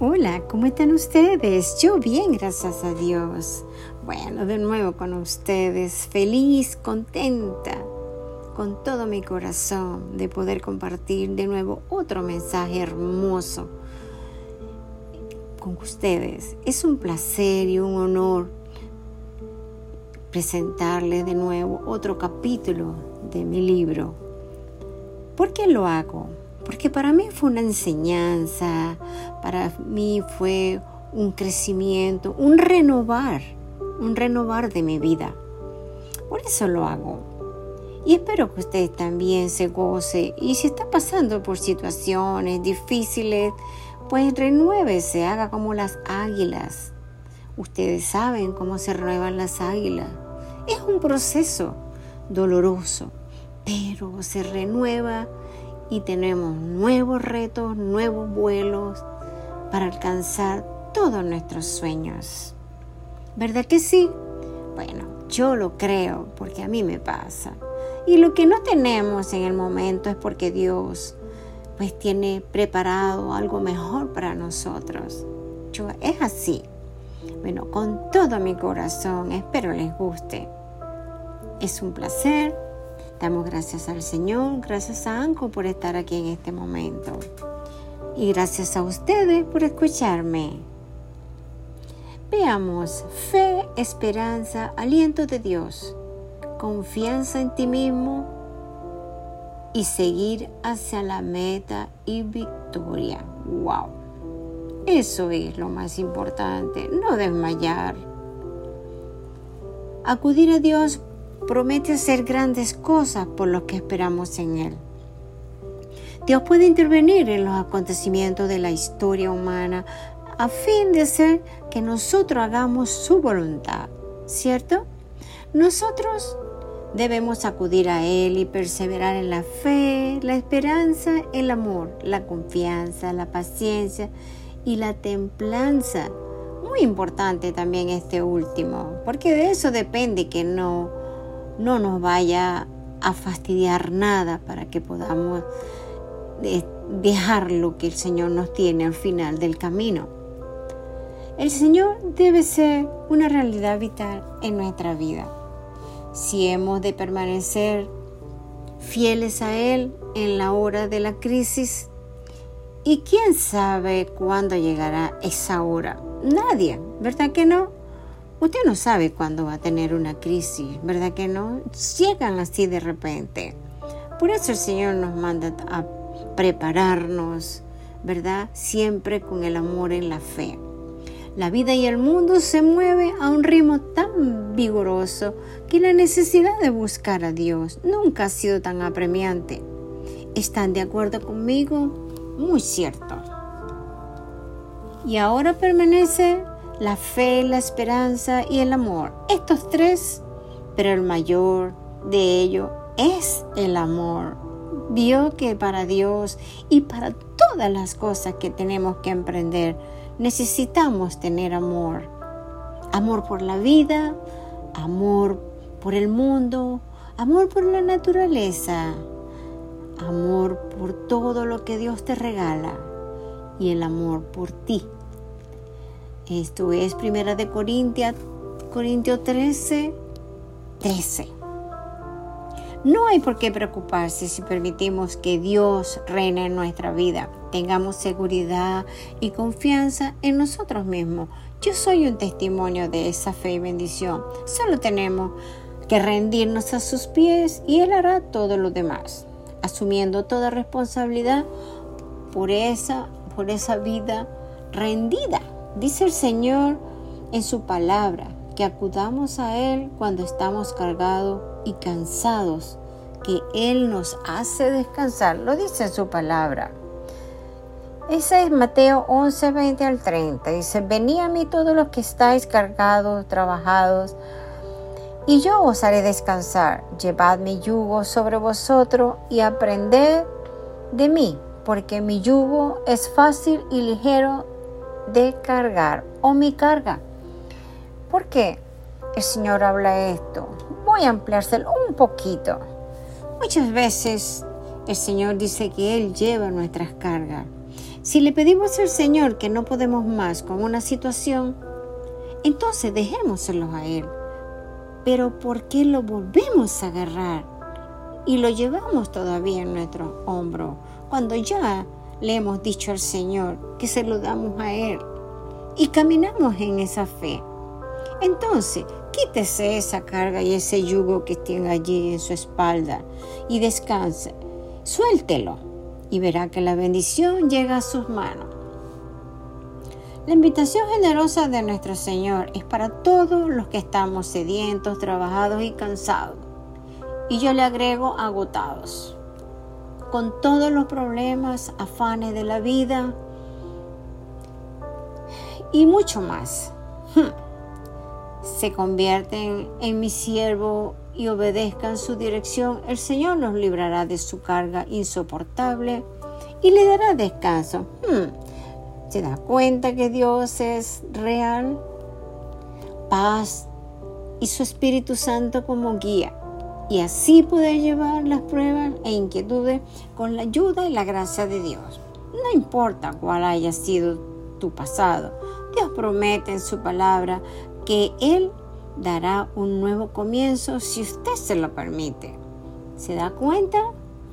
Hola, ¿cómo están ustedes? Yo bien, gracias a Dios. Bueno, de nuevo con ustedes, feliz, contenta, con todo mi corazón de poder compartir de nuevo otro mensaje hermoso con ustedes. Es un placer y un honor presentarles de nuevo otro capítulo de mi libro. ¿Por qué lo hago? Porque para mí fue una enseñanza, para mí fue un crecimiento, un renovar, un renovar de mi vida. Por eso lo hago. Y espero que usted también se goce y si está pasando por situaciones difíciles, pues renuévese, haga como las águilas. Ustedes saben cómo se renuevan las águilas. Es un proceso doloroso, pero se renueva y tenemos nuevos retos, nuevos vuelos para alcanzar todos nuestros sueños. ¿Verdad que sí? Bueno, yo lo creo porque a mí me pasa. Y lo que no tenemos en el momento es porque Dios pues tiene preparado algo mejor para nosotros. Yo, es así. Bueno, con todo mi corazón, espero les guste. Es un placer Damos gracias al Señor, gracias a Anco por estar aquí en este momento. Y gracias a ustedes por escucharme. Veamos, fe, esperanza, aliento de Dios, confianza en ti mismo y seguir hacia la meta y victoria. ¡Wow! Eso es lo más importante, no desmayar. Acudir a Dios promete hacer grandes cosas por lo que esperamos en Él. Dios puede intervenir en los acontecimientos de la historia humana a fin de hacer que nosotros hagamos su voluntad, ¿cierto? Nosotros debemos acudir a Él y perseverar en la fe, la esperanza, el amor, la confianza, la paciencia y la templanza. Muy importante también este último, porque de eso depende que no no nos vaya a fastidiar nada para que podamos eh, dejar lo que el Señor nos tiene al final del camino. El Señor debe ser una realidad vital en nuestra vida. Si hemos de permanecer fieles a Él en la hora de la crisis, ¿y quién sabe cuándo llegará esa hora? Nadie, ¿verdad que no? Usted no sabe cuándo va a tener una crisis, ¿verdad que no? Llegan así de repente. Por eso el Señor nos manda a prepararnos, ¿verdad? Siempre con el amor en la fe. La vida y el mundo se mueven a un ritmo tan vigoroso que la necesidad de buscar a Dios nunca ha sido tan apremiante. ¿Están de acuerdo conmigo? Muy cierto. Y ahora permanece la fe, la esperanza y el amor. Estos tres, pero el mayor de ellos es el amor. Vio que para Dios y para todas las cosas que tenemos que emprender, necesitamos tener amor. Amor por la vida, amor por el mundo, amor por la naturaleza, amor por todo lo que Dios te regala y el amor por ti esto es Primera de Corintios, Corintios 13, 13. No hay por qué preocuparse si permitimos que Dios reine en nuestra vida. Tengamos seguridad y confianza en nosotros mismos. Yo soy un testimonio de esa fe y bendición. Solo tenemos que rendirnos a sus pies y Él hará todo lo demás, asumiendo toda responsabilidad por esa, por esa vida rendida Dice el Señor en su palabra que acudamos a Él cuando estamos cargados y cansados, que Él nos hace descansar. Lo dice en su palabra. Ese es Mateo 11, 20 al 30. Dice, venid a mí todos los que estáis cargados, trabajados, y yo os haré descansar. Llevad mi yugo sobre vosotros y aprended de mí, porque mi yugo es fácil y ligero de cargar o mi carga. ¿Por qué el Señor habla esto? Voy a ampliárselo un poquito. Muchas veces el Señor dice que Él lleva nuestras cargas. Si le pedimos al Señor que no podemos más con una situación, entonces dejémoselo a Él. Pero ¿por qué lo volvemos a agarrar y lo llevamos todavía en nuestro hombro cuando ya le hemos dicho al Señor que se lo damos a Él y caminamos en esa fe? Entonces, quítese esa carga y ese yugo que tiene allí en su espalda y descanse. Suéltelo y verá que la bendición llega a sus manos. La invitación generosa de nuestro Señor es para todos los que estamos sedientos, trabajados y cansados. Y yo le agrego agotados. Con todos los problemas, afanes de la vida y mucho más. Se convierten en mi siervo y obedezcan su dirección, el Señor los librará de su carga insoportable y le dará descanso. Hmm, se da cuenta que Dios es real, paz y su Espíritu Santo como guía. Y así poder llevar las pruebas e inquietudes con la ayuda y la gracia de Dios. No importa cuál haya sido tu pasado, Dios promete en su palabra que Él dará un nuevo comienzo si usted se lo permite. ¿Se da cuenta?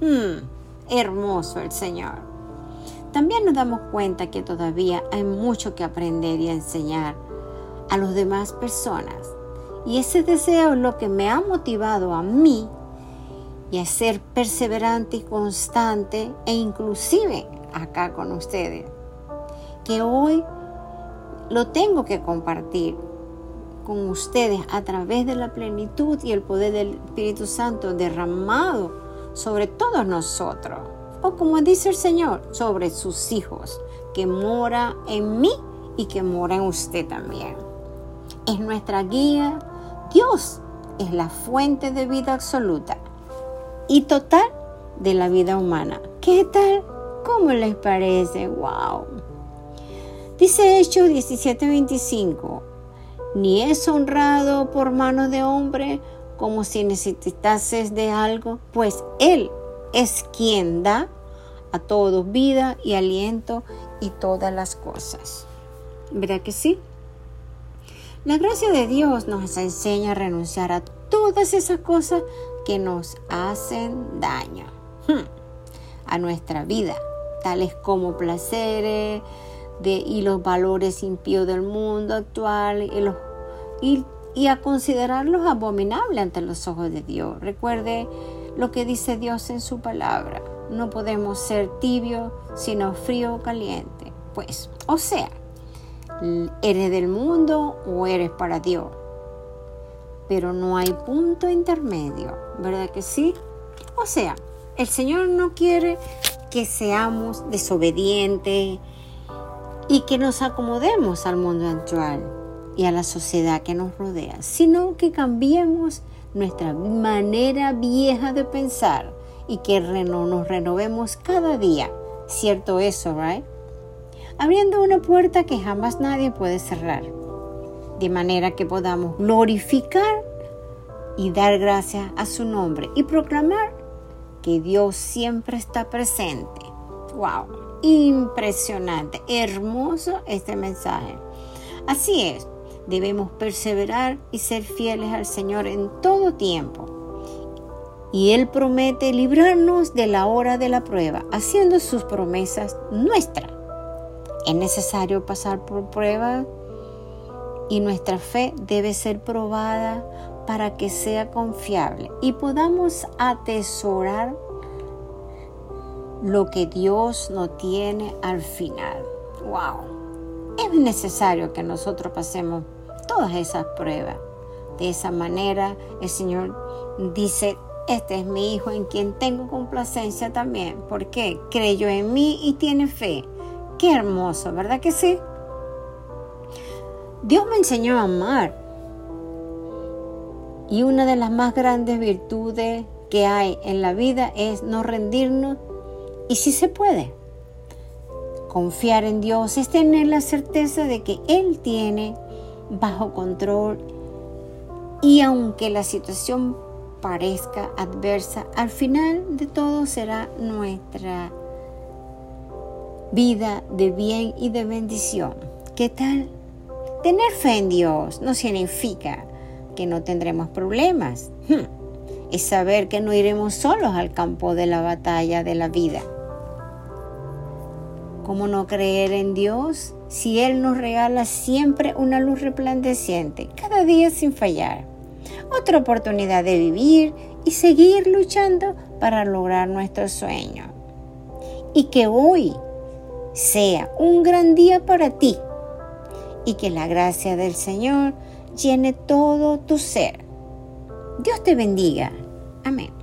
Hmm, hermoso el Señor también nos damos cuenta que todavía hay mucho que aprender y enseñar a las demás personas. Y ese deseo es lo que me ha motivado a mí y a ser perseverante y constante e inclusive acá con ustedes. Que hoy lo tengo que compartir con ustedes a través de la plenitud y el poder del Espíritu Santo derramado sobre todos nosotros o como dice el Señor, sobre sus hijos, que mora en mí y que mora en usted también. Es nuestra guía. Dios es la fuente de vida absoluta y total de la vida humana. ¿Qué tal? ¿Cómo les parece? ¡Wow! Dice Hechos 17:25, ni es honrado por mano de hombre como si necesitases de algo, pues Él es quien da a todos vida y aliento y todas las cosas. ¿Verdad que sí? La gracia de Dios nos enseña a renunciar a todas esas cosas que nos hacen daño hmm, a nuestra vida, tales como placeres y los valores impíos del mundo actual y, y a considerarlos abominables ante los ojos de Dios. Recuerde lo que dice Dios en su palabra. No podemos ser tibio, sino frío o caliente. Pues, o sea, eres del mundo o eres para Dios. Pero no hay punto intermedio, ¿verdad que sí? O sea, el Señor no quiere que seamos desobedientes y que nos acomodemos al mundo actual y a la sociedad que nos rodea, sino que cambiemos nuestra manera vieja de pensar y que nos renovemos cada día. ¿Cierto eso, right? Abriendo una puerta que jamás nadie puede cerrar. De manera que podamos glorificar y dar gracias a su nombre y proclamar que Dios siempre está presente. ¡Wow! Impresionante, hermoso este mensaje. Así es, Debemos perseverar y ser fieles al Señor en todo tiempo. Y Él promete librarnos de la hora de la prueba, haciendo sus promesas nuestras. Es necesario pasar por pruebas y nuestra fe debe ser probada para que sea confiable y podamos atesorar lo que Dios nos tiene al final. ¡Wow! es necesario que nosotros pasemos todas esas pruebas. De esa manera el Señor dice, este es mi hijo en quien tengo complacencia también. porque Creyó en mí y tiene fe. Qué hermoso, ¿verdad que sí? Dios me enseñó a amar. Y una de las más grandes virtudes que hay en la vida es no rendirnos y si se puede. Confiar en Dios es tener la certeza de que Él tiene bajo control y aunque la situación parezca adversa, al final de todo será nuestra vida de bien y de bendición. ¿Qué tal? Tener fe en Dios no significa que no tendremos problemas. Hmm. Es saber que no iremos solos al campo de la batalla de la vida. ¿Cómo no creer en Dios si Él nos regala siempre una luz resplandeciente, cada día sin fallar? Otra oportunidad de vivir y seguir luchando para lograr nuestro sueño. Y que hoy sea un gran día para ti y que la gracia del Señor llene todo tu ser. Dios te bendiga. Amén.